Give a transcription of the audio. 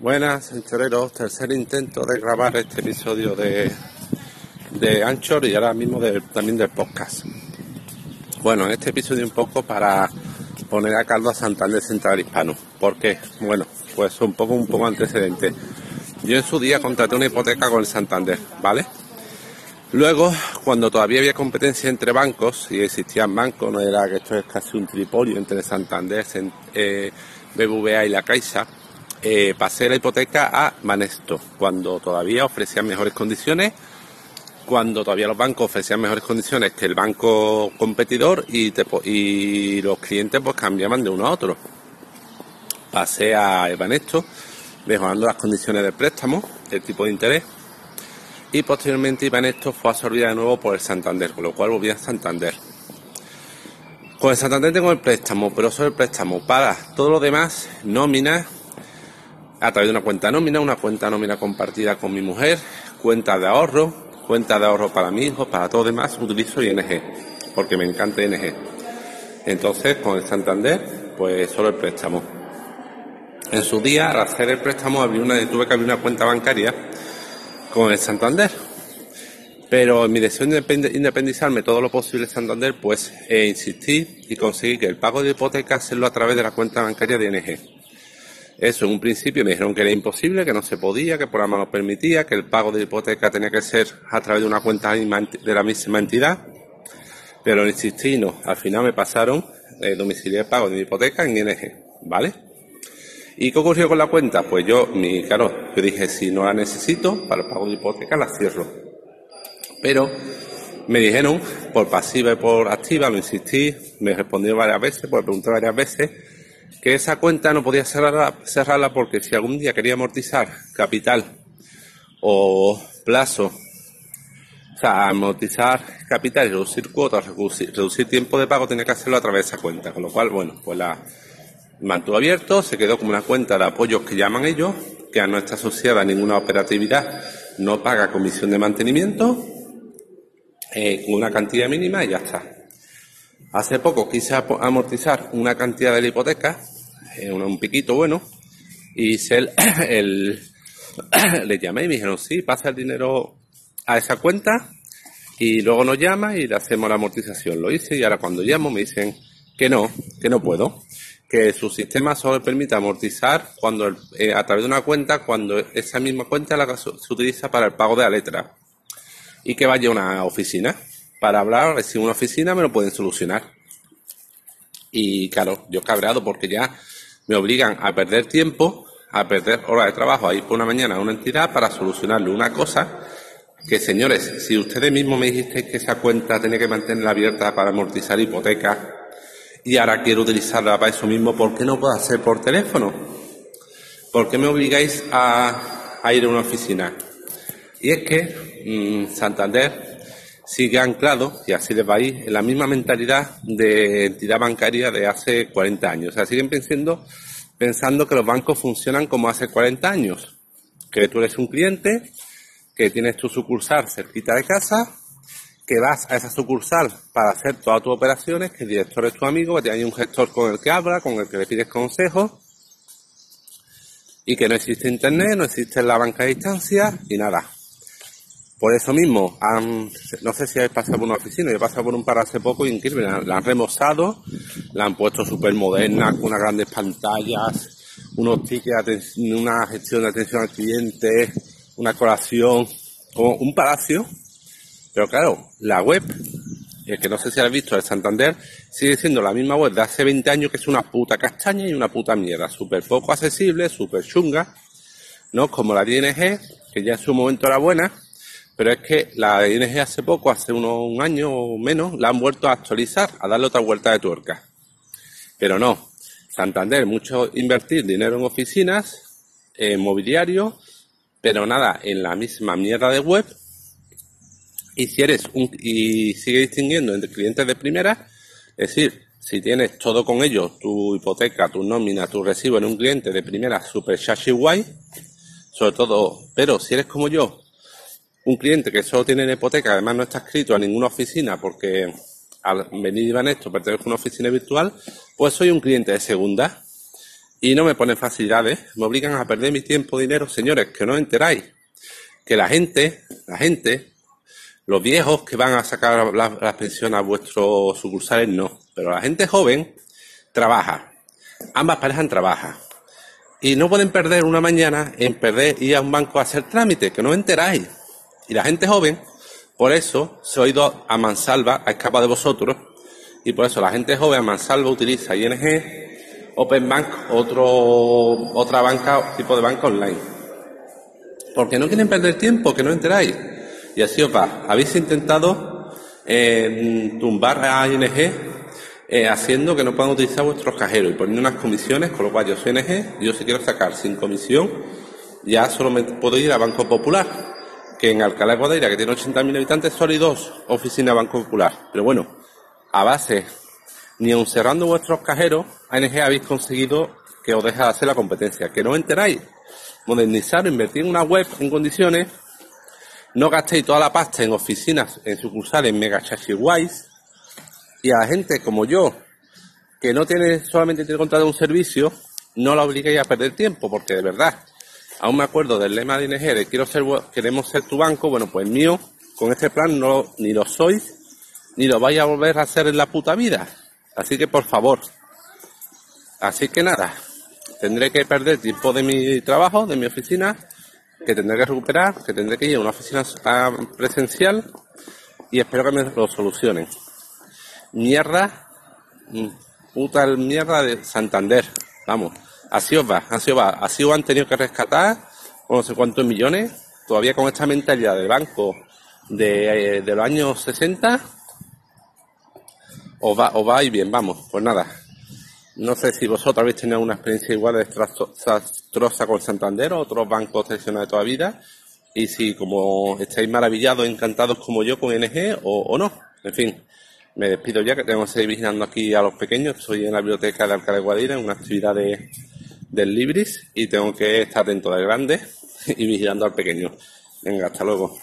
Buenas, enchoreros. Tercer intento de grabar este episodio de, de Anchor y ahora mismo también del podcast. Bueno, en este episodio un poco para poner a caldo a Santander Central Hispano. ¿Por qué? Bueno, pues un poco, un poco antecedente. Yo en su día contraté una hipoteca con el Santander, ¿vale? Luego, cuando todavía había competencia entre bancos y existían bancos, no era que esto es casi un tripolio entre Santander, eh, BBVA y la Caixa, eh, pasé la hipoteca a Manesto, cuando todavía ofrecían mejores condiciones, cuando todavía los bancos ofrecían mejores condiciones que el banco competidor y, y los clientes pues cambiaban de uno a otro. Pasé a Manesto, mejorando las condiciones del préstamo, el tipo de interés, y posteriormente Ibanesto fue absorbida de nuevo por el Santander, con lo cual volví a Santander. Con el Santander tengo el préstamo, pero solo el préstamo para todo lo demás, nómina, a través de una cuenta nómina, una cuenta nómina compartida con mi mujer, cuenta de ahorro, cuenta de ahorro para mi hijo, para todo demás, utilizo ING, porque me encanta ING. Entonces, con el Santander, pues solo el préstamo. En su día, al hacer el préstamo, abrí una, tuve que abrir una cuenta bancaria con el Santander. Pero en mi deseo de independizarme todo lo posible de Santander, pues insistí y conseguí que el pago de hipoteca hacerlo a través de la cuenta bancaria de ING. Eso en un principio me dijeron que era imposible, que no se podía, que por programa no permitía, que el pago de hipoteca tenía que ser a través de una cuenta de la misma entidad. Pero insistí no. Al final me pasaron el domicilio de pago de mi hipoteca en ING. ¿Vale? ¿Y qué ocurrió con la cuenta? Pues yo, mi, claro, yo dije, si no la necesito para el pago de hipoteca, la cierro. Pero me dijeron, por pasiva y por activa, lo insistí, me respondieron varias veces, pues pregunté varias veces, que esa cuenta no podía cerrarla, cerrarla porque si algún día quería amortizar capital o plazo, o sea, amortizar capital y reducir cuotas, reducir, tiempo de pago, tenía que hacerlo a través de esa cuenta. Con lo cual, bueno, pues la mantuvo abierto, se quedó como una cuenta de apoyos que llaman ellos, que no está asociada a ninguna operatividad, no paga comisión de mantenimiento, eh, con una cantidad mínima y ya está. Hace poco quise amortizar una cantidad de la hipoteca, eh, un piquito bueno, y el, el, le llamé y me dijeron, sí, pasa el dinero a esa cuenta y luego nos llama y le hacemos la amortización. Lo hice y ahora cuando llamo me dicen que no, que no puedo, que su sistema solo permite amortizar cuando eh, a través de una cuenta cuando esa misma cuenta la se utiliza para el pago de la letra y que vaya a una oficina para hablar, si una oficina me lo pueden solucionar. Y claro, yo cabreado porque ya me obligan a perder tiempo, a perder horas de trabajo, a ir por una mañana a una entidad para solucionarle una cosa que, señores, si ustedes mismos me dijisteis que esa cuenta tenía que mantenerla abierta para amortizar hipoteca y ahora quiero utilizarla para eso mismo, ¿por qué no puedo hacer por teléfono? ¿Por qué me obligáis a, ir a una oficina? Y es que mm, Santander sigue anclado, y así de país, en la misma mentalidad de entidad bancaria de hace 40 años. O sea, siguen pensando, pensando que los bancos funcionan como hace 40 años. Que tú eres un cliente, que tienes tu sucursal cerquita de casa, que vas a esa sucursal para hacer todas tus operaciones, que el director es tu amigo, que hay un gestor con el que habla, con el que le pides consejos, y que no existe internet, no existe la banca a distancia, y nada. Por eso mismo, no sé si habéis pasado por una oficina, yo he pasado por un par hace poco y increíble, la, han remozado, la han puesto súper moderna, con unas grandes pantallas, unos tickets, una gestión de atención al cliente, una colación, como un palacio. Pero claro, la web, es que no sé si habéis visto, el Santander, sigue siendo la misma web de hace 20 años que es una puta castaña y una puta mierda, súper poco accesible, súper chunga, ¿no? Como la DNG, que ya en su momento era buena, pero es que la ING hace poco, hace unos, un año o menos, la han vuelto a actualizar, a darle otra vuelta de tuerca. Pero no. Santander, mucho invertir dinero en oficinas, en mobiliario, pero nada, en la misma mierda de web. Y si eres un, y sigue distinguiendo entre clientes de primera, es decir, si tienes todo con ellos, tu hipoteca, tu nómina, tu recibo en un cliente de primera super shashi guay, sobre todo, pero si eres como yo, un cliente que solo tiene hipoteca, además no está escrito a ninguna oficina porque al venir esto pertenece a una oficina virtual, pues soy un cliente de segunda. y no me ponen facilidades, me obligan a perder mi tiempo, dinero, señores, que no enteráis. Que la gente, la gente, los viejos que van a sacar las pensiones a vuestros sucursales, no. Pero la gente joven trabaja. Ambas parejas trabajan. Y no pueden perder una mañana en perder ir a un banco a hacer trámites, que no enteráis. Y la gente joven, por eso se ha ido a Mansalva a escapar de vosotros. Y por eso la gente joven a Mansalva utiliza ING, Open Bank, otro, otra banca, tipo de banca online. Porque no quieren perder tiempo, que no enteráis. Y así os va. Habéis intentado eh, tumbar a ING eh, haciendo que no puedan utilizar vuestros cajeros y poniendo unas comisiones, con lo cual yo soy NG, yo si quiero sacar sin comisión, ya solo me puedo ir a Banco Popular, que en Alcalá de Guadaira, que tiene 80.000 habitantes, solo hay dos oficinas de Banco Popular. Pero bueno, a base, ni aun cerrando vuestros cajeros, ANG habéis conseguido que os deje de hacer la competencia. Que no enteráis. Modernizar, invertir en una web en condiciones, no gastéis toda la pasta en oficinas, en sucursales mega guays, y a la gente como yo, que no tiene solamente tiene contrato un servicio, no la obliguéis a perder tiempo, porque de verdad, aún me acuerdo del lema de ING quiero ser, queremos ser tu banco, bueno, pues mío, con este plan no, ni lo sois, ni lo vais a volver a hacer en la puta vida. Así que por favor, así que nada, tendré que perder tiempo de mi trabajo, de mi oficina, que tendré que recuperar, que tendré que ir a una oficina presencial y espero que me lo solucionen mierda, mm, puta mierda de Santander. Vamos, así os va, así os va. Así os han tenido que rescatar no sé cuántos millones, todavía con esta mentalidad del banco de, de los años 60. Os va, os va y bien, vamos, pues nada. No sé si vosotros habéis tenido una experiencia igual de desastrosa con Santander o otros bancos tradicionales de toda vida. Y si como estáis maravillados, encantados como yo con NG o, o no. En fin, me despido ya, que tengo que seguir vigilando aquí a los pequeños. Estoy en la biblioteca de Alcalá de Guadira, en una actividad de, del Libris, y tengo que estar atento del grande y vigilando al pequeño. Venga, hasta luego.